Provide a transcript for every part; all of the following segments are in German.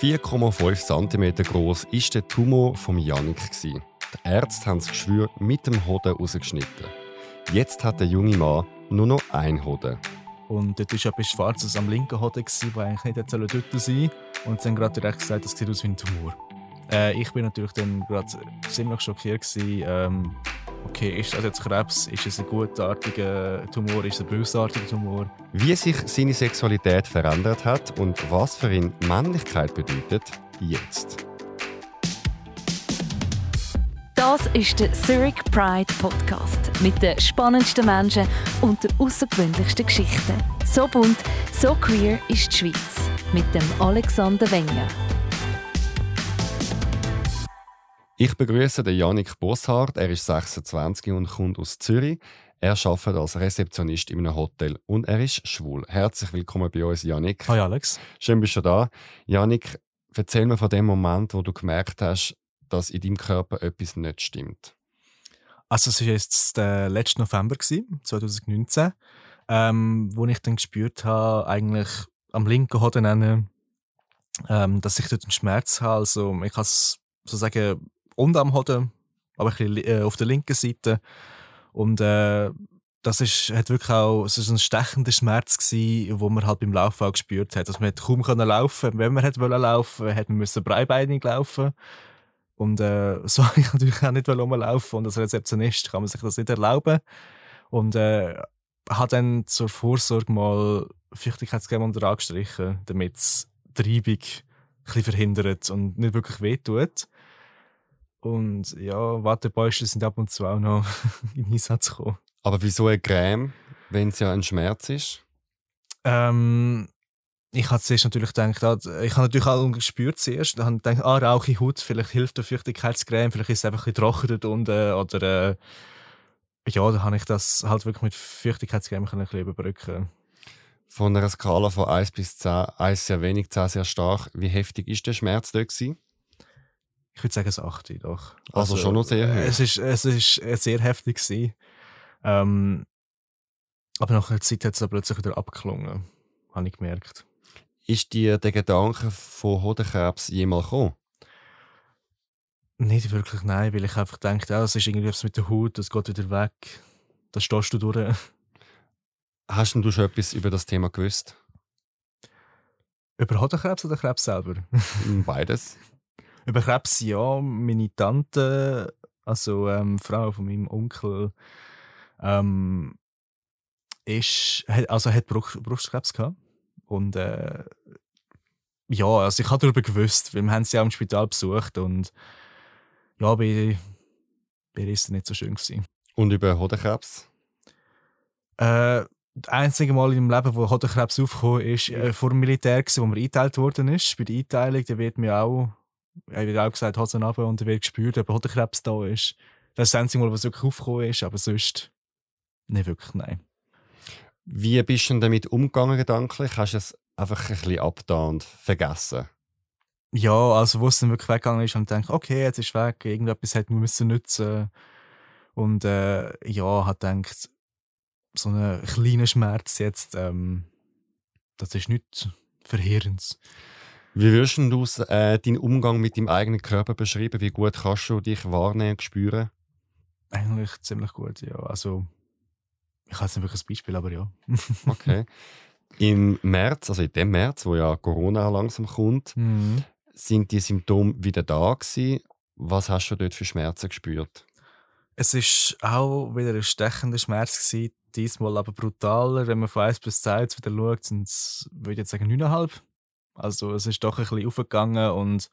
4,5 cm groß war der Tumor von Janik. Die Ärzte haben das Geschwür mit dem Hoden rausgeschnitten. Jetzt hat der junge Mann nur noch ein Hoden. Und dort war etwas Schwarzes am linken Hoden, das eigentlich nicht dort sein sollte. Und sie haben gerade direkt gesagt, das sieht aus wie ein Tumor. Äh, ich bin natürlich dann gerade ziemlich schockiert. Gewesen, ähm, okay, ist das jetzt Krebs? Ist es ein gutartiger Tumor? Ist es ein bösartiger Tumor? Wie sich seine Sexualität verändert hat und was für ihn Männlichkeit bedeutet, jetzt. Das ist der Zurich Pride Podcast mit den spannendsten Menschen und den außergewöhnlichsten Geschichten. So bunt, so queer ist die Schweiz mit dem Alexander Wenger. Ich begrüße den Janik Bosshardt. Er ist 26 und kommt aus Zürich. Er arbeitet als Rezeptionist in einem Hotel und er ist schwul. Herzlich willkommen bei uns, Janik. Hi Alex. Schön, bist du da. Janik, erzähl mir von dem Moment, wo du gemerkt hast, dass in deinem Körper etwas nicht stimmt. Also es war jetzt der letzte November, 2019, ähm, wo ich dann gespürt habe, eigentlich am linken Hoden, ähm, dass ich dort einen Schmerz habe. Also ich kann es so sagen, und am Hoden, aber ein bisschen äh, auf der linken Seite. Und äh, das ist, hat wirklich auch es ist ein stechender Schmerz gewesen, wo man halt beim Laufen auch gespürt hat. Also man hat kaum können laufen. Wenn man hat wollen laufen, hat man müssen breibeinig laufen. Und äh, so habe ich natürlich auch nicht rumlaufen. Und als Rezeptionist kann man sich das nicht erlauben. Und äh, hat dann zur Vorsorge mal Feuchtigkeitscreme unter angestrichen, damit es die Reibung ein bisschen verhindert und nicht wirklich wehtut. Und ja, Wattebäusche sind ab und zu auch noch in Einsatz gekommen. Aber wieso eine Creme, wenn es ja ein Schmerz ist? Ähm, ich habe zuerst natürlich gedacht, ah, ich habe natürlich auch gespürt zuerst, dann habe ich gedacht, ah, rauche Haut, vielleicht hilft der Feuchtigkeitscreme, vielleicht ist es einfach ein bisschen trocken dort unten, oder äh, ja, dann habe ich das halt wirklich mit Feuchtigkeitscreme ein bisschen überbrücken. Von einer Skala von 1 bis 10, 1 sehr wenig, 10 sehr stark, wie heftig ist der Schmerz dort gewesen? Ich würde sagen, es 8 doch. Also, also, schon noch sehr hoch. Es ist, es ist sehr heftig gewesen. Ähm, aber nach einer Zeit hat es plötzlich wieder abgeklungen, habe ich gemerkt. Ist dir der Gedanke von Hodenkrebs jemals gekommen? Nicht wirklich, nein, weil ich einfach denke, ja, es ist irgendwas mit der Haut, das geht wieder weg. Da stehst du durch. Hast du schon etwas über das Thema gewusst? Über Hodenkrebs oder Krebs selber? Beides. Über Krebs ja. Meine Tante, also ähm, Frau von meinem Onkel, ähm, ist, also hat Brustkrebs gehabt. Und äh, ja, also ich habe darüber gewusst, weil wir haben sie auch im Spital besucht und ja, bei, bei ihr ist es nicht so schön gewesen. Und über Hodenkrebs? Äh, das einzige Mal in meinem Leben, wo Hodenkrebs aufgekommen ist, äh, vor dem Militär, gewesen, wo man eingeteilt worden ist. Bei der Einteilung, da wird mir auch, er wird auch gesagt, Hosen runter und wird gespürt, ob Hodenkrebs da ist. Das ist das einzige Mal, was wirklich aufgekommen ist, aber sonst nicht wirklich, nein. Wie bist du denn damit umgegangen gedanklich? Hast du es einfach ein bisschen abgetan und vergessen? Ja, also wo es dann wirklich weggegangen ist, und gedacht, okay, jetzt ist es weg, irgendetwas hätte man müssen nutzen und äh, ja, hat gedacht, so einen kleinen Schmerz jetzt, ähm, das ist nichts Verheerendes. Wie würdest du äh, deinen Umgang mit deinem eigenen Körper beschreiben? Wie gut kannst du dich wahrnehmen und spüren? Eigentlich ziemlich gut, ja. Also ich habe jetzt nicht wirklich ein Beispiel, aber ja. okay. Im März, also in dem März, wo ja Corona langsam kommt, mhm. sind die Symptome wieder da gewesen. Was hast du dort für Schmerzen gespürt? Es ist auch wieder ein stechender Schmerz gewesen, diesmal aber brutaler. Wenn man von 1 bis 10 jetzt wieder schaut, sind es, würde ich jetzt sagen, 9,5. Also es ist doch ein bisschen aufgegangen und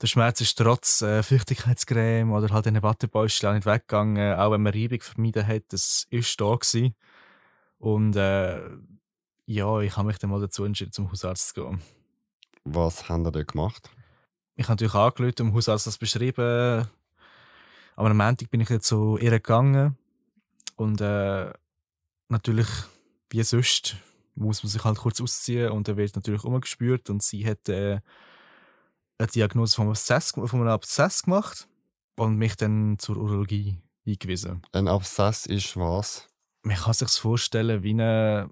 der Schmerz ist trotz äh, Feuchtigkeitscreme oder halt eine Wattebäuschen auch nicht weggegangen, auch wenn man Reibung vermieden hat, das ist da gewesen. Und äh, ja, ich habe mich dann mal dazu entschieden, zum Hausarzt zu gehen. Was haben Sie dort gemacht? Ich habe natürlich angerufen, dem Hausarzt das beschrieben. Aber am Montag bin ich jetzt zu ihr gegangen. Und äh, natürlich, wie sonst, muss man sich halt kurz ausziehen und er wird natürlich umgespürt und sie hat äh, eine Diagnose von einem Abszess, von einem Abszess gemacht und mich dann zur Urologie eingewiesen. Ein Abszess ist was? Man kann sich vorstellen wie eine,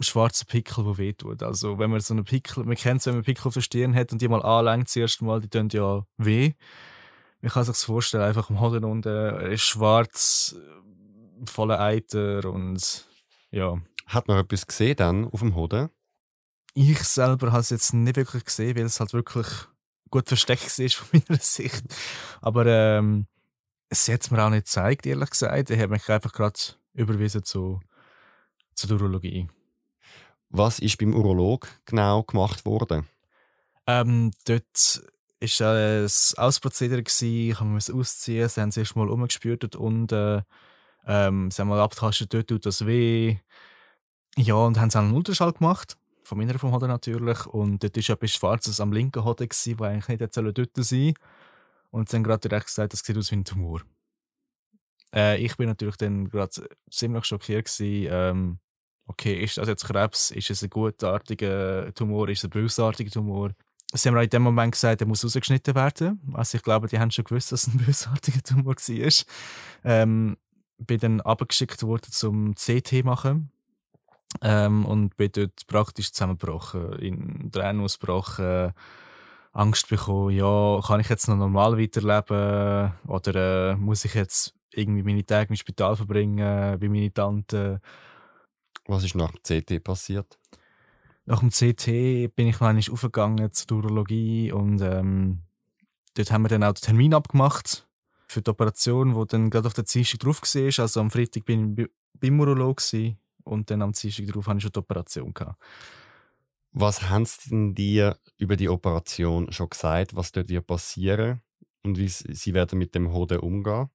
schwarzer Pickel, der wehtut. Also wenn man so einen Pickel, man kennt es, wenn man Pickel auf der Stirn hat und die mal anlenkt, das erste Mal, die tun ja weh. Man kann sich das vorstellen, einfach am Hoden unten, er ist schwarz, voller Eiter und ja. Hat man etwas gesehen dann auf dem Hoden? Ich selber habe es jetzt nicht wirklich gesehen, weil es halt wirklich gut versteckt ist von meiner Sicht. Aber ähm, es hat mir auch nicht gezeigt, ehrlich gesagt. Ich habe mich einfach gerade überwiesen zu, zur Urologie. Was ist beim Urolog genau gemacht worden? Ähm, dort war äh, ein Ausprozedere. Ich musste ausziehen. Sie haben sich mal umgespürt und äh, ähm, sie haben mal abgetastet, dort tut das weh. Ja, und haben einen Ultraschall gemacht. Von meiner vom Hoden natürlich. Und dort war etwas Schwarzes am linken Hoden, das eigentlich nicht dort sein. Und sie haben gerade direkt gesagt, das sieht aus wie ein Tumor. Äh, ich bin natürlich dann gerade ziemlich schockiert gewesen, ähm, okay, ist das jetzt Krebs? Ist es ein gutartiger Tumor? Ist es ein bösartiger Tumor? Sie haben mir in dem Moment gesagt, er muss rausgeschnitten werden. Also ich glaube, die haben schon gewusst, dass es ein bösartiger Tumor war. Ähm, bin dann abgeschickt worden zum CT machen. Ähm, und bin dort praktisch zusammengebrochen, in Tränen ausgebrochen, Angst bekommen, ja, kann ich jetzt noch normal weiterleben oder äh, muss ich jetzt irgendwie meine Tage im Spital verbringen, wie meine Tante. Was ist nach dem CT passiert? Nach dem CT bin ich noch einmal aufgegangen zur Urologie und ähm, dort haben wir dann auch den Termin abgemacht für die Operation, wo dann gerade auf der Dienstag drauf war. Also am Freitag bin ich beim Urolog und dann am Dienstag drauf hatte ich schon die Operation. Gehabt. Was haben sie denn dir über die Operation schon gesagt, was dort wird passieren und wie sie werden mit dem Hoden umgehen?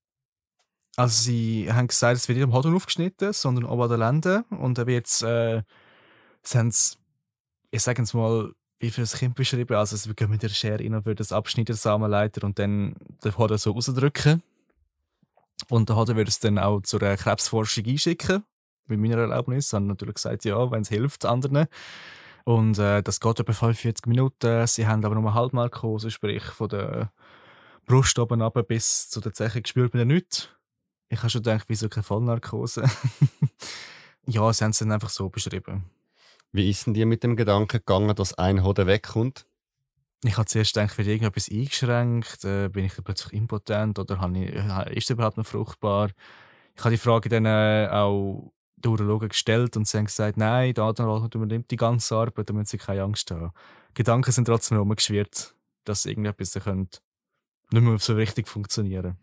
Also sie haben gesagt, es wird nicht am Hoden aufgeschnitten, sondern auch an den Lenden. Und dann wird äh, sie haben ich sage es mal, wie für das Kind beschrieben, also sie gehen mit der Schere rein und würden das abschneiden, Samenleiter, und dann den Hoden so rausdrücken. Und der Hoden würde es dann auch zur Krebsforschung einschicken, mit meiner Erlaubnis. Sie haben natürlich gesagt, ja, wenn es hilft anderen. Und äh, das geht etwa 45 Minuten. Sie haben aber nur eine Halbnarkose, sprich von der Brust oben ab bis zu der Zeche spürt man ja nichts. Ich habe schon gedacht, wieso keine Vollnarkose? ja, sie haben es dann einfach so beschrieben. Wie ist denn dir mit dem Gedanken gegangen, dass ein Hoden wegkommt? Ich habe zuerst gedacht, wird irgendetwas eingeschränkt? Äh, bin ich plötzlich impotent oder ich, ist es überhaupt noch fruchtbar? Ich habe die Frage dann äh, auch den Urologen gestellt und sie haben gesagt, nein, der Atemrad übernimmt die ganze Arbeit, da müssen sie keine Angst haben. Gedanken sind trotzdem rumgeschwirrt, dass irgendetwas könnte nicht mehr so richtig funktionieren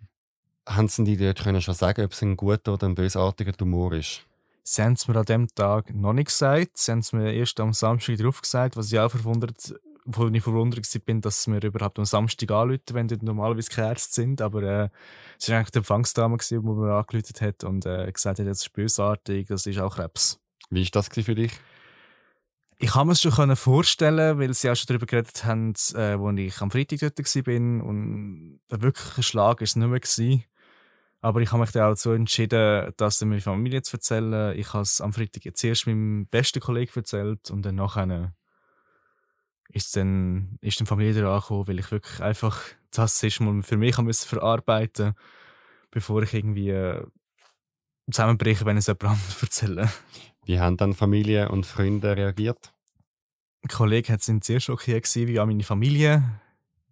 haben Sie die dort können schon sagen, ob es ein guter oder ein bösartiger Tumor ist? Sie haben es mir an dem Tag noch nicht gesagt. Sie haben es mir erst am Samstag drauf gesagt, was ich auch verwundert, wo ich verwundert bin, dass mir überhaupt am Samstag anrufen, wenn dort normalerweise keine Ärzte sind. Aber äh, es war eigentlich die Empfangsdame, die mir angerufen hat und äh, gesagt hat, das ist bösartig, das ist auch Krebs. Wie war das für dich? Ich kann mir es schon vorstellen, weil sie auch schon darüber geredet haben, äh, als ich am Freitag dort war. Und ein wirklicher Schlag war es nicht mehr. Gewesen. Aber ich habe mich dann auch dazu entschieden, das meiner Familie zu erzählen. Ich habe es am Freitag jetzt erst meinem besten Kollegen erzählt und dann nachher ist dann ist die Familie wieder angekommen, weil ich wirklich einfach das ist mal für mich müssen verarbeiten, bevor ich irgendwie äh, zusammenbreche, wenn ich es jemand anderes erzähle. Wie haben dann Familie und Freunde reagiert? Ein Kollege sind sehr schockiert wie auch meine Familie.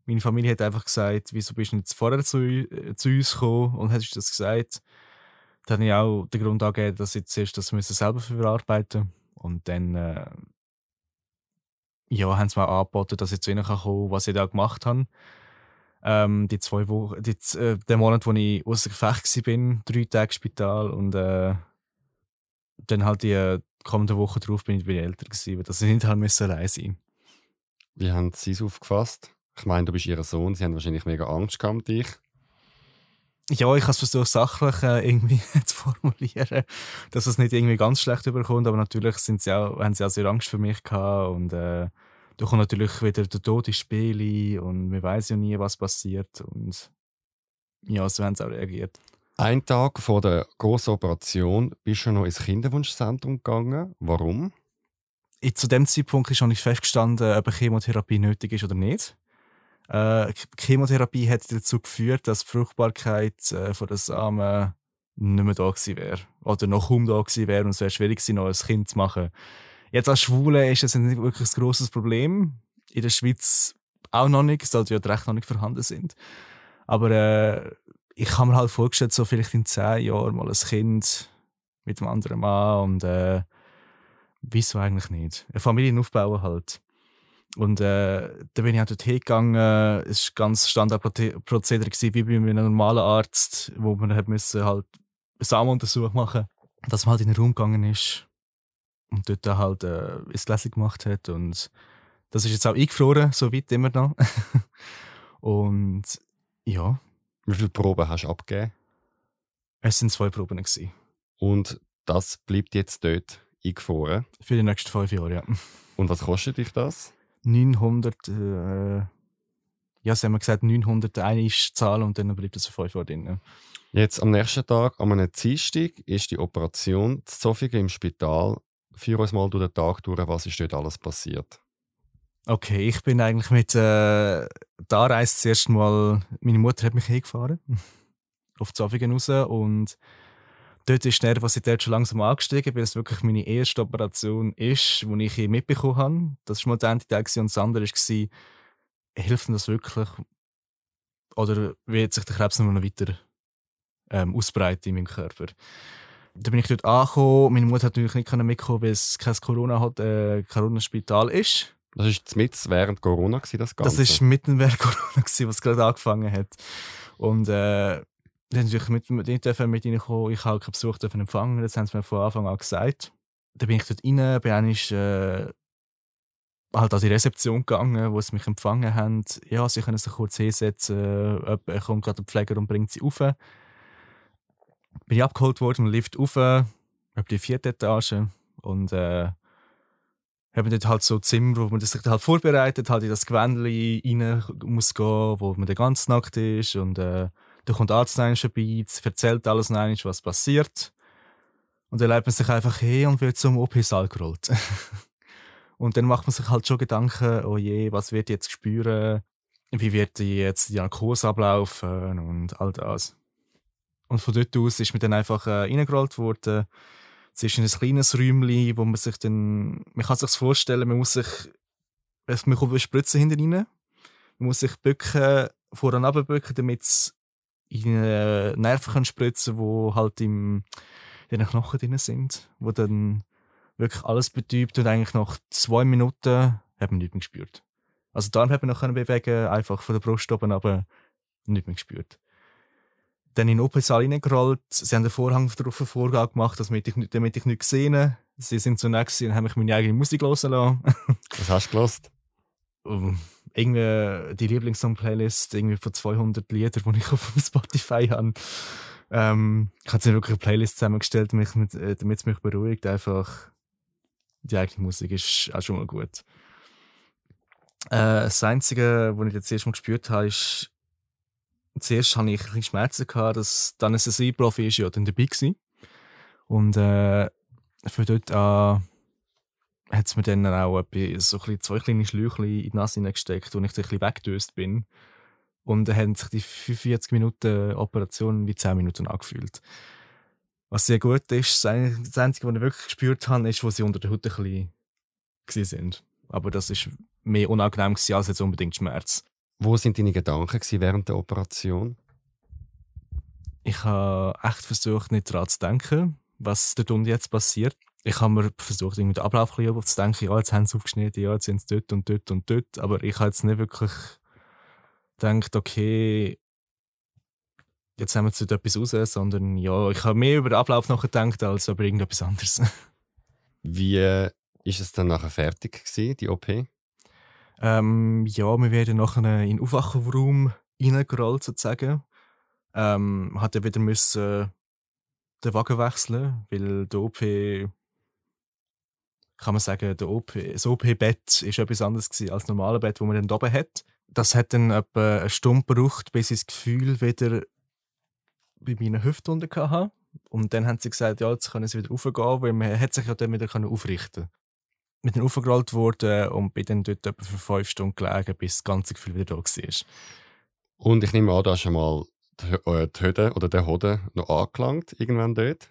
Meine Familie hat einfach gesagt, wieso bist du nicht vorher zu, äh, zu uns gekommen und hast das gesagt. Dann habe ich auch den Grund angegeben, dass ich zuerst das müssen selber verarbeiten Und dann äh, ja, haben sie mir angeboten, dass ich zu ihnen kommen kann, was ich da gemacht habe. Ähm, die zwei Wochen, die, äh, den Monat, wo ich außer Gefecht war, drei Tage Spital und äh, dann halt die äh, kommende Woche drauf bin ich bei den Eltern gewesen, weil das nicht halt müssen allein sein. Wie haben sie es aufgefasst? Ich meine, du bist ihr Sohn, sie haben wahrscheinlich mega Angst gehabt dich. Ja, ich habe es versucht, sachlich äh, irgendwie zu formulieren, dass es nicht irgendwie ganz schlecht überkommt, aber natürlich sind sie auch, haben sie auch sehr Angst für mich gehabt und äh, da kommt natürlich wieder der Tod ins Spiel und man weiß ja nie, was passiert und ja, so haben sie auch reagiert. Ein Tag vor der großen Operation bist du noch ins Kinderwunschzentrum gegangen. Warum? Zu dem Zeitpunkt ist noch nicht festgestanden, ob eine Chemotherapie nötig ist oder nicht. Äh, Chemotherapie hat dazu geführt, dass die Fruchtbarkeit äh, von den Samen nicht mehr da gewesen wäre. Oder noch kaum da gewesen wäre und es wäre schwierig gewesen, noch ein Kind zu machen. Jetzt als Schwule ist das nicht wirklich ein grosses Problem. In der Schweiz auch noch nicht, weil die ja recht noch nicht vorhanden sind. Aber äh, ich habe mir halt vorgestellt, so vielleicht in zehn Jahren mal ein Kind mit einem anderen Mann und äh, wieso eigentlich nicht? Eine Familie aufbauen halt. Und äh, da bin ich auch dort hingegangen. Es war ganz Standardprozedere wie bei einem normalen Arzt, wo man halt müssen halt einen Samenuntersuch machen dass man halt in den Raum gegangen ist und dort halt äh, ein Gläschen gemacht hat. Und das ist jetzt auch eingefroren, so weit immer noch. und ja. Wie viele Proben hast du abgegeben? Es sind zwei Proben. Gewesen. Und das bleibt jetzt dort eingefroren? Für die nächsten fünf Jahre, ja. Und was kostet dich das? 900, äh, ja, sie haben gesagt, 900 eine ist Zahl und dann bleibt es für fünf Jahre drin. Ja. Jetzt am nächsten Tag, am einem Dienstag, ist die Operation zu Zofingen im Spital. Führ uns mal durch den Tag durch, was ist dort alles passiert. Okay, ich bin eigentlich mit äh, da Reise zuerst mal, meine Mutter hat mich hingefahren auf Zofingen raus und dort ist die Nervosität schon langsam angestiegen, weil es wirklich meine erste Operation ist, die ich mitbekommen habe. Das war mal der eine Teil und das andere war, hilft mir das wirklich? Oder wird sich der Krebs noch weiter ähm, ausbreiten in meinem Körper? Da bin ich dort angekommen. Meine Mutter hat natürlich nicht mitkommen, weil es kein Corona hat, äh, Corona-Spital ist. Das war mit während Corona, das Ganze? Das war mitten während Corona, was gerade angefangen hat. Und äh, dann natürlich mit, mit, mit reinkommen. Ich habe keinen Besuch empfangen, das haben sie mir von Anfang an gesagt. Dann bin ich dort rein, bin eigentlich, äh, halt an die Rezeption gegangen, wo sie mich empfangen haben. Ja, sie können sich kurz hinsetzen, jemand kommt gerade der Pfleger und bringt sie rauf. Bin ich abgeholt worden im Lift rauf, auf die vierte Etage und äh, haben dort halt so Zimmer, wo man sich halt vorbereitet, halt in das Gewändchen rein muss gehen, wo man den ganzen Nacht ist und äh, da kommt Arzt vorbei, erzählt alles noch was passiert. Und dann leitet man sich einfach hin und wird zum OP-Saal gerollt. und dann macht man sich halt schon Gedanken, oh je, was wird jetzt spüren? Wie wird jetzt die Narkose ablaufen und all das. Und von dort aus ist man dann einfach äh, reingerollt worden. Es ist in ein kleines Räumchen, wo man sich dann, man kann sich vorstellen, man muss sich, man kommt eine Spritze hinter rein. Man muss sich bücken, vorne runterbücken, damit es in äh, Nerven spritzen die halt im, in den Knochen drin sind, wo dann wirklich alles betäubt und eigentlich nach zwei Minuten hat man nichts mehr gespürt. Also dann hat man noch bewegen einfach von der Brust oben aber nicht mehr gespürt. Dann in den OP-Saal reingerollt, sie haben den Vorhang darauf Vorgang gemacht, damit ich, damit ich nicht gesehen Sie sind so nett und haben mich meine eigene Musik hören lassen. Was hast du gelost? Irgendwie die Lieblingssong-Playlist irgendwie von 200 Liedern, die ich auf Spotify habe. Ähm, ich habe jetzt wirklich eine Playlist zusammengestellt, damit, äh, es mich beruhigt. Einfach die eigene Musik ist auch schon mal gut. Äh, das Einzige, was ich jetzt erst mal gespürt habe, ist, zuerst hatte ich ein bisschen Schmerzen, gehabt, dass dann ein SSI-Profi ist ja dann dabei war. Und äh, für dort an hat es mir dann auch so ein zwei kleine Schläuche in die Nase gesteckt, wo ich ein bisschen weggedöst bin. Und dann haben sich die 45 Minuten Operation wie 10 Minuten angefühlt. Was sehr gut ist, das Einzige, was ich wirklich gespürt habe, ist, wo sie unter der Haut ein bisschen sind. Aber das ist mehr unangenehm als jetzt unbedingt Schmerz. Wo sind deine Gedanken während der Operation? Ich habe echt versucht, nicht daran zu denken, was dort und jetzt passiert ich habe mir versucht, irgendwie den Ablauf zu denken, ja, jetzt haben sie aufgeschnitten, ja, jetzt sind sie dort und dort und dort. Aber ich habe jetzt nicht wirklich gedacht, okay, jetzt haben wir jetzt etwas raus, sondern ja, ich habe mehr über den Ablauf nachgedacht als über irgendetwas anderes. Wie äh, ist es dann nachher fertig gewesen, die OP? Ähm, ja, wir werden nachher in den Aufwachraum reingerollt, sozusagen. Ähm, hat ja wieder müssen den Wagen wechseln, weil der OP kann man sagen, der OP, das OP-Bett ist etwas anderes als das normale Bett, das man dann oben hat. Das hat dann etwa eine Stunde gebraucht, bis ich das Gefühl wieder bei meinen Hüften unten hatte. Und dann haben sie gesagt, ja, jetzt können sie wieder raufgehen, weil man hat sich ja dann wieder aufrichten. Mit dann aufgerollt worden und bin dann dort etwa für fünf Stunden gelegen, bis das ganze Gefühl wieder da war. Und ich nehme an, da hast du mal die, äh, die Hütte oder der Hoden noch angelangt, irgendwann dort?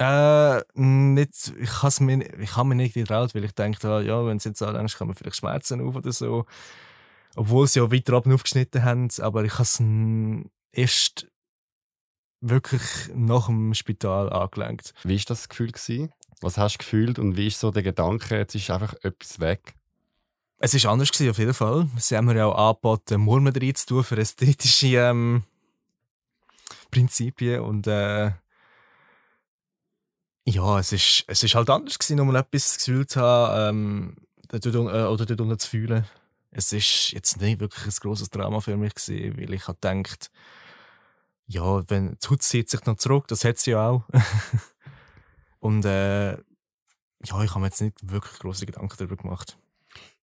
Äh, nicht, ich habe mir, ich hab mir nicht getraut, weil ich denke, ah, ja, wenn es jetzt anlängst, kann man vielleicht Schmerzen auf oder so. Obwohl sie ja weiter oben aufgeschnitten haben, aber ich habe es erst wirklich nach dem Spital angelenkt. Wie war das Gefühl? Gewesen? Was hast du gefühlt und wie ist so der Gedanke, jetzt ist einfach etwas weg? Es war anders gewesen, auf jeden Fall. Sie haben mir ja auch angeboten, Murmeln reinzutun für ästhetische ähm, Prinzipien und äh, ja, es ist, es ist halt anders gewesen, um etwas gefühlt zu haben ähm, äh, oder dort unten zu fühlen. Es ist jetzt nicht wirklich ein grosses Drama für mich gewesen, weil ich habe gedacht, ja, wenn die Haut zieht sich noch zurück, das hat sie ja auch. und äh, ja, ich habe mir jetzt nicht wirklich große Gedanken darüber gemacht.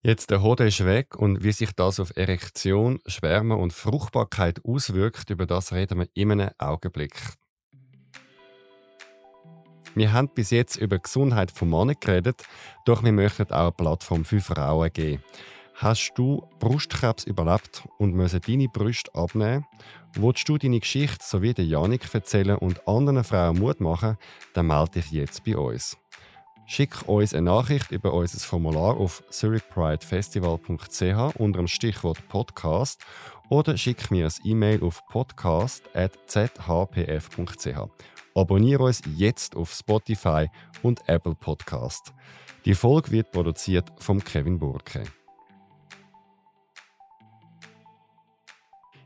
Jetzt der Hoden ist weg und wie sich das auf Erektion, Schwärme und Fruchtbarkeit auswirkt, über das reden wir in einem Augenblick. Wir haben bis jetzt über die Gesundheit von Männern geredet, doch wir möchten auch eine Plattform für Frauen geben. Hast du Brustkrebs überlebt und müssen deine Brüste abnehmen? Willst du deine Geschichte sowie der Janik erzählen und anderen Frauen Mut machen, dann melde dich jetzt bei uns. Schick uns eine Nachricht über unser Formular auf zurichpridefestival.ch unter dem Stichwort Podcast oder schick mir ein E-Mail auf podcast.zhpf.ch. Abonniere uns jetzt auf Spotify und Apple Podcast. Die Folge wird produziert von Kevin Burke.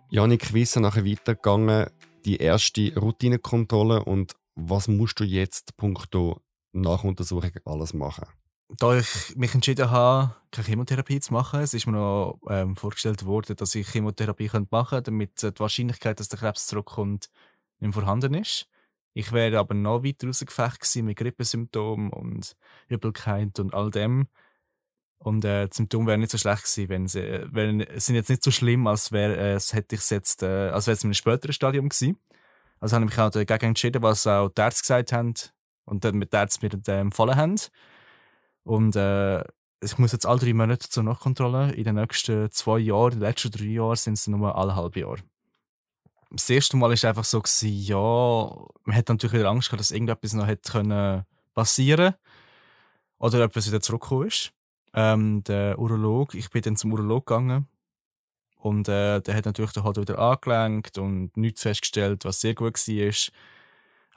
Janik, wie ist es nachher weitergegangen? Die erste Routinekontrolle und was musst du jetzt punkto Nachuntersuchung alles machen? Da ich mich entschieden habe, keine Chemotherapie zu machen, es ist mir noch ähm, vorgestellt worden, dass ich Chemotherapie machen könnte, damit die Wahrscheinlichkeit, dass der Krebs zurückkommt, nicht vorhanden ist. Ich wäre aber noch weiter rausgefecht mit Grippesymptomen und Übelkeit und all dem. Und äh, die Symptome wären nicht so schlecht gewesen, wenn sie, wenn, sind jetzt nicht so schlimm, als wäre äh, es hätte ich jetzt, äh, als wäre es in einem späteren Stadium gewesen. Also habe ich mich auch dagegen entschieden, was auch die Ärzte gesagt haben und dann mit den Ärzten mir äh, empfohlen haben. Und äh, ich muss jetzt alle drei Monate zur Nachkontrolle. In den nächsten zwei Jahren, in den letzten drei Jahren sind es nur alle halbe Jahr. Das erste Mal war es einfach so, gewesen, ja, man hat natürlich wieder Angst gehabt, dass irgendetwas noch hätte können passieren oder etwas wieder zurückgekommen ist ähm, der Urolog, ich bin dann zum Urolog gegangen und äh, der hat natürlich dann halt wieder angelenkt und nichts festgestellt, was sehr gut war.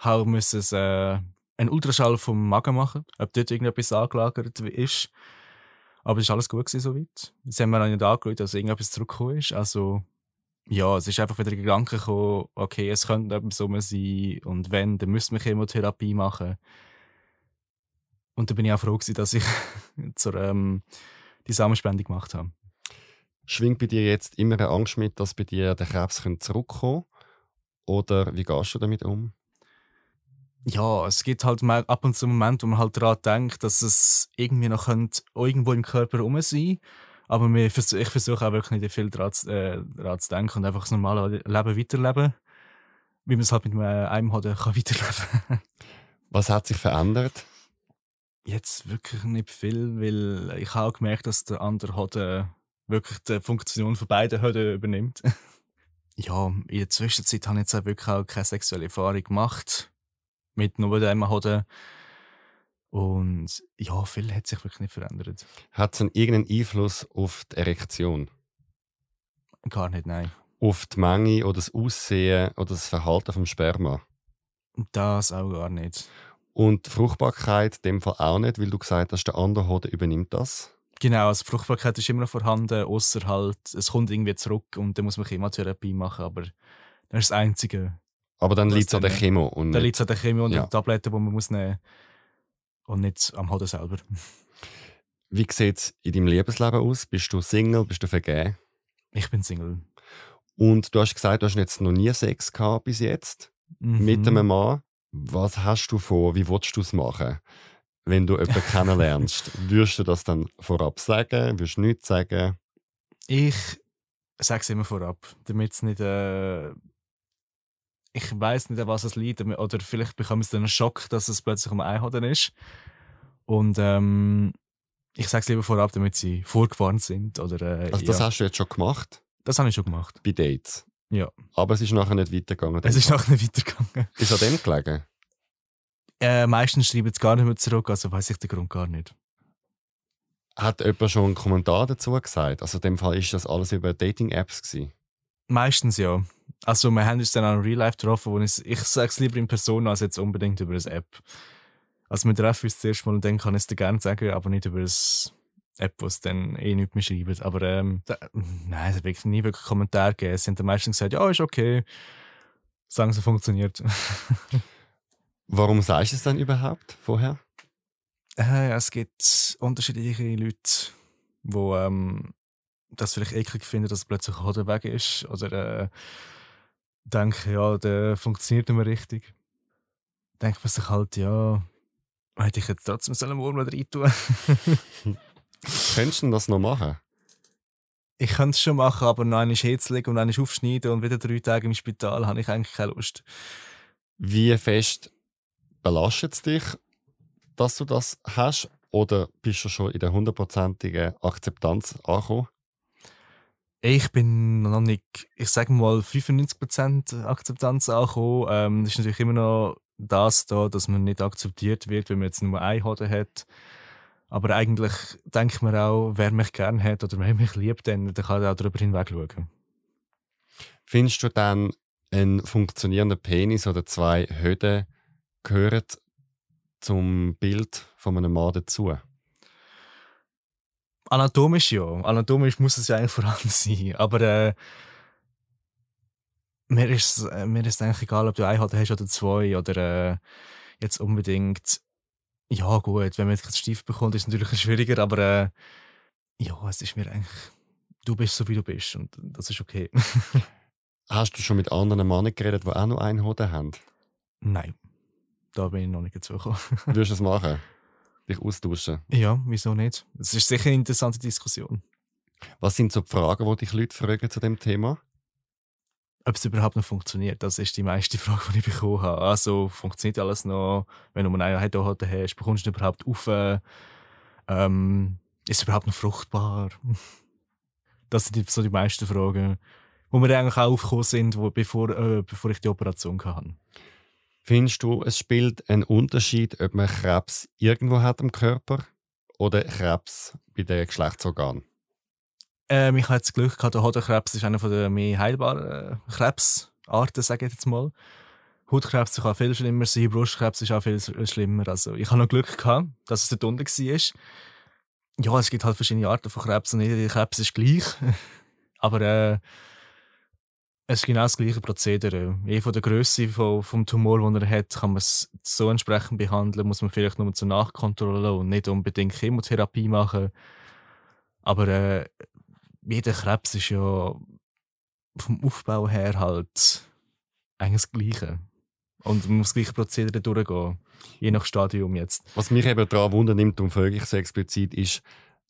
Halt müssen es äh, einen Ultraschall vom Magen machen, ob dort irgendetwas angelagert ist. Aber es war alles gut gewesen, soweit. Sie haben mir auch nicht angeschaut, dass irgendetwas zurückgekommen ist. Also, ja, es ist einfach wieder der Gedanke gekommen, okay, es könnte etwas so sein und wenn, dann müssen wir Chemotherapie machen. Und da bin ich auch froh, gewesen, dass ich zur, ähm, die Samenspende gemacht habe. Schwingt bei dir jetzt immer eine Angst mit, dass bei dir der Krebs zurückkommen Oder wie gehst du damit um? Ja, es gibt halt mal ab und zu Momente, wo man halt daran denkt, dass es irgendwie noch könnte, irgendwo im Körper rum sein Aber ich versuche auch wirklich nicht viel daran, äh, daran zu denken und einfach das normale Leben weiterleben. Wie man es halt mit einem hat, kann weiterleben. Was hat sich verändert? Jetzt wirklich nicht viel, weil ich habe gemerkt, dass der andere äh, wirklich die Funktion von beiden Hüten übernimmt. ja, in der Zwischenzeit habe ich jetzt auch wirklich auch keine sexuelle Erfahrung gemacht. Mit nur dem Hoden. Und ja, viel hat sich wirklich nicht verändert. Hat es irgendeinen Einfluss auf die Erektion? Gar nicht, nein. Auf die Menge oder das Aussehen oder das Verhalten vom Sperma? Das auch gar nicht. Und die Fruchtbarkeit in dem Fall auch nicht, weil du gesagt hast, der andere Hoden übernimmt das. Genau, also Fruchtbarkeit ist immer noch vorhanden, außer halt, es kommt irgendwie zurück und dann muss man Chemotherapie machen, aber das ist das Einzige. Aber dann liegt es an der Chemo. Und dann liegt es an der Chemo und ja. den Tabletten, die man muss nehmen und nicht am Hoden selber. Wie sieht es in deinem Lebensleben aus? Bist du Single? Bist du vergeben? Ich bin Single. Und du hast gesagt, du hast jetzt noch nie Sex gehabt bis jetzt mhm. mit einem Mann. Was hast du vor? Wie willst du es machen? Wenn du jemanden kennenlernst, würdest du das dann vorab sagen? Würdest du nichts sagen? Ich sage es immer vorab, damit es nicht. Äh ich weiß nicht, an was es liegt. Oder vielleicht bekomme ich dann einen Schock, dass es plötzlich um Einhoden ist. Und ähm, ich sage es lieber vorab, damit sie vorgewarnt sind. Oder, äh, also, das ja. hast du jetzt schon gemacht? Das habe ich schon gemacht. Bei Dates? Ja. Aber es ist nachher nicht weitergegangen. Es ist nachher nicht weitergegangen. Ist an dem gelegen? Äh, meistens schreiben sie gar nicht mehr zurück, also weiß ich den Grund gar nicht. Hat jemand schon einen Kommentar dazu gesagt? Also in dem Fall ist das alles über Dating-Apps gewesen? Meistens ja. Also wir haben uns dann auch in Real Life getroffen, wo ich, ich sage es lieber in Person als jetzt unbedingt über eine App. Also wir treffen uns zuerst mal und dann kann ich es dir gerne sagen, aber nicht über eine App, wo es dann eh nicht mehr schreibt. Aber ähm, da, nein, es hat wirklich nie wirklich Kommentare gegeben. Sie haben dann meistens gesagt, ja, ist okay. Sagen sie, funktioniert. Warum sagst du es dann überhaupt vorher? Äh, es gibt unterschiedliche Leute, die ähm, das vielleicht eklig finden, dass plötzlich Hoden weg ist. Oder äh, denken, ja, der funktioniert nicht mehr richtig. Denkt man sich halt, ja, hätte ich jetzt trotzdem so einen Wurm rein tun Könntest du das noch machen? Ich könnte es schon machen, aber noch einmal hinzulegen und einmal aufschneiden und wieder drei Tage im Spital habe ich eigentlich keine Lust. Wie fest belastet es dich, dass du das hast? Oder bist du schon in der hundertprozentigen Akzeptanz angekommen? Ich bin noch nicht, ich sage mal, 95% Akzeptanz angekommen. Ähm, ist natürlich immer noch das da, dass man nicht akzeptiert wird, wenn man jetzt nur ein Hoden hat. Aber eigentlich denkt man auch, wer mich gerne hat oder wer mich liebt, dann, dann kann er auch darüber hinweg schauen. Findest du dann, ein funktionierender Penis oder zwei Höden gehören zum Bild von einem Mann dazu? Anatomisch ja. Anatomisch muss es ja eigentlich vorhanden sein. Aber äh, mir ist äh, mir ist eigentlich egal, ob du einen hast oder zwei oder äh, jetzt unbedingt. Ja gut, wenn man jetzt Stift bekommt, ist es natürlich schwieriger, aber äh, ja, es ist mir eigentlich. Du bist so wie du bist und das ist okay. Hast du schon mit anderen Männern geredet, die auch noch einen Hoden haben? Nein, da bin ich noch nicht dazu gekommen. Würdest du es machen? Dich austauschen? Ja, wieso nicht? Das ist sicher eine interessante Diskussion. Was sind so die Fragen, die dich Leute fragen zu dem Thema? ob es überhaupt noch funktioniert. Das ist die meiste Frage, die ich bekommen habe. Also, funktioniert alles noch? Wenn du einen Headhunter hast, bekommst du ihn überhaupt auf? Ähm, ist es überhaupt noch fruchtbar? Das sind so die meisten Fragen, die mir eigentlich auch aufgekommen sind, wo, bevor, äh, bevor ich die Operation hatte. Findest du, es spielt einen Unterschied, ob man Krebs irgendwo hat im Körper oder Krebs bei den Geschlechtsorganen? Ähm, ich hatte das Glück gehabt, der Hodenkrebs ist einer der mehr heilbaren äh, Krebsarten, sage ich jetzt mal. Hautkrebs kann viel schlimmer sein, Brustkrebs ist auch viel schlimmer. Also ich habe noch Glück gehabt, dass es dort unten war. Ja, es gibt halt verschiedene Arten von Krebs und jeder Krebs ist gleich. Aber äh, es ist genau das gleiche Prozedere. Je von der Größe vom Tumor, den er hat, kann man es so entsprechend behandeln, muss man vielleicht nur zur Nachkontrolle und nicht unbedingt Chemotherapie machen. Aber äh, jeder Krebs ist ja vom Aufbau her halt eigentlich das Gleiche. Und man muss das gleiche Prozedere durchgehen. Je nach Stadium jetzt. Was mich eben daran wundernimmt und frage ich so explizit ist,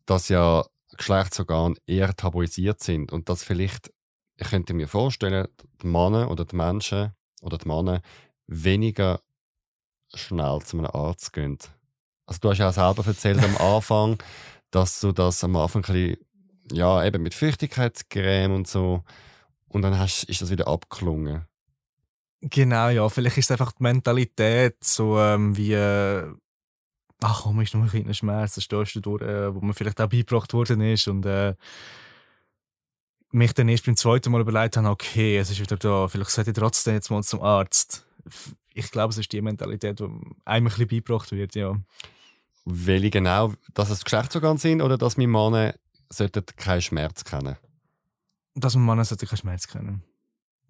dass ja Geschlechtsorgane eher tabuisiert sind und dass vielleicht, ich könnte mir vorstellen, die Männer oder die Menschen oder die Männer weniger schnell zu einem Arzt gehen. Also du hast ja auch selber erzählt am Anfang, dass du das am Anfang ein bisschen ja, eben mit Feuchtigkeitscreme und so. Und dann hast, ist das wieder abgeklungen. Genau, ja. Vielleicht ist es einfach die Mentalität, so ähm, wie. Äh, ach komm, ist nur ein kleiner Schmerz, das stehst du durch, äh, wo mir vielleicht auch beigebracht worden ist. Und äh, mich dann erst beim zweiten Mal überlegt habe, okay, es ist wieder da, vielleicht sollte ich trotzdem jetzt mal zum Arzt. Ich glaube, es ist die Mentalität, die einem ein bisschen beigebracht wird, ja. Welche genau? Dass es Geschlechtsorgane sind oder dass meine Männer sollten keinen Schmerz kennen. Dass man Männer sollte keinen Schmerz kennen.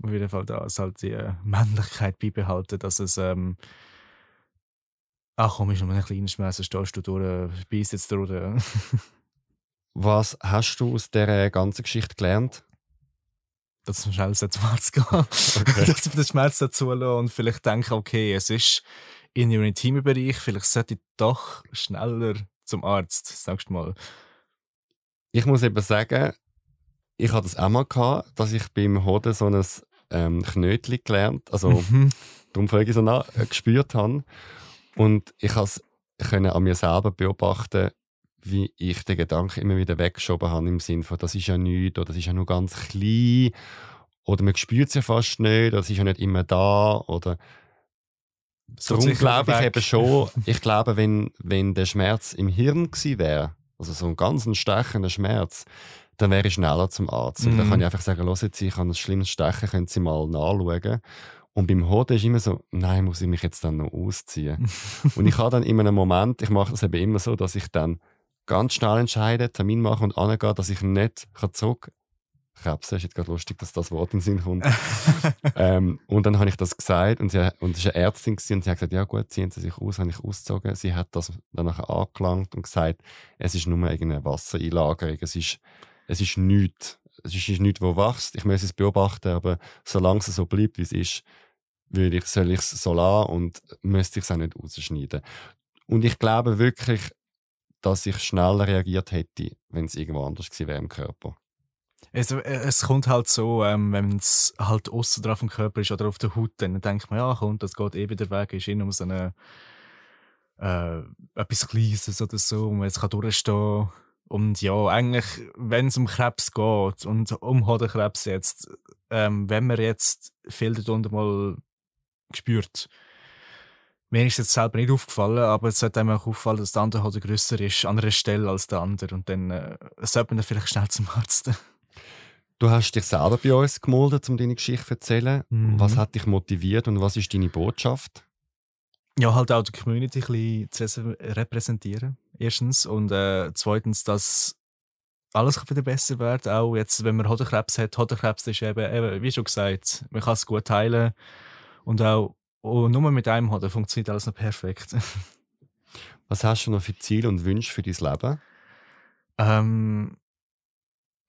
Auf jeden Fall da ist halt die äh, Männlichkeit beibehalten, dass es ähm, ach komm, ist nur ein kleiner Schmerz, stehst du durch, beißt jetzt durch. Was hast du aus dieser ganzen Geschichte gelernt? Dass man schnell zum Arzt gehen okay. Dass man den Schmerz dazu und vielleicht denken, okay, es ist in ihrem intimen Bereich, vielleicht sollte ich doch schneller zum Arzt, sagst du mal. Ich muss eben sagen, ich hatte das auch mal gehabt, dass ich beim Hoden so ein ähm, Knötchen gelernt, also mhm. darum frage ich so nach, äh, gespürt habe. Und ich konnte an mir selber beobachten, wie ich den Gedanken immer wieder weggeschoben habe, im Sinne von, das ist ja nichts, oder das ist ja nur ganz klein, oder man spürt es ja fast nicht, oder es ist ja nicht immer da, oder So Darum glaube ich weg. eben schon, ich glaube, wenn, wenn der Schmerz im Hirn gewesen wäre, also so ein ganz stechender Schmerz, dann wäre ich schneller zum Arzt. Und dann Mhm. kann ich einfach sagen, los jetzt, ich habe ein schlimmes Stechen, können Sie mal nachschauen. Und beim Hoden ist immer so, nein, muss ich mich jetzt dann noch ausziehen? und ich habe dann in einem Moment, ich mache das eben immer so, dass ich dann ganz schnell entscheide, Termin mache und angehe, dass ich nicht zurück Krebsen ist jetzt gerade lustig, dass das Wort in den Sinn kommt. ähm, und dann habe ich das gesagt und, sie, und es war eine Ärztin gewesen, und sie hat gesagt, ja gut, ziehen Sie sich aus, habe ich ausgezogen. Sie hat das dann nachher angelangt und gesagt, es ist nur irgendeine Wassereinlagerung, es ist, es ist nichts. Es ist, ist nichts, wo wächst. Ich muss es beobachten, aber solange es so bleibt, wie es ist, würde ich, soll ich es so lassen und müsste ich es auch nicht rausschneiden. Und ich glaube wirklich, dass ich schneller reagiert hätte, wenn es irgendwo anders gewesen wäre im Körper. Es, äh, es kommt halt so, ähm, wenn es halt außen drauf im Körper ist oder auf der Haut, dann denkt man, ja, kommt, das geht eh wieder weg, ist eh nur so eine, äh, etwas Kleines oder so, wo man kann durchstehen Und ja, eigentlich, wenn es um Krebs geht und um Hodenkrebs jetzt, ähm, wenn man jetzt viel darunter mal spürt, mir ist jetzt selber nicht aufgefallen, aber es sollte einem auch auffallen, dass der andere Hoden grösser ist an einer Stelle als der andere und dann äh, sollte man dann vielleicht schnell zum Arzt. Du hast dich selber bei uns gemeldet, um deine Geschichte zu erzählen. Mhm. Was hat dich motiviert und was ist deine Botschaft? Ja, halt auch die Community ein bisschen zu repräsentieren. Erstens. Und äh, zweitens, dass alles kann wieder besser werden. Auch jetzt, wenn man Hodenkrebs hat. Hodenkrebs ist eben, eben wie schon gesagt, man kann es gut heilen. Und auch oh, nur mit einem Hoden funktioniert alles noch perfekt. Was hast du noch für Ziele und Wünsche für dein Leben? ähm,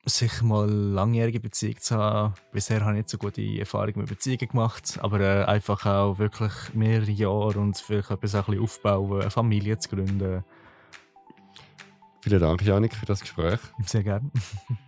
sicher mal langjährige Beziehung zu haben. Bisher habe ich nicht so gute Erfahrungen mit Beziehungen gemacht, aber äh, einfach auch wirklich mehrere Jahre und vielleicht etwas auch ein bisschen aufbauen, eine Familie zu gründen. Vielen Dank, Janik, für das Gespräch. Sehr gerne.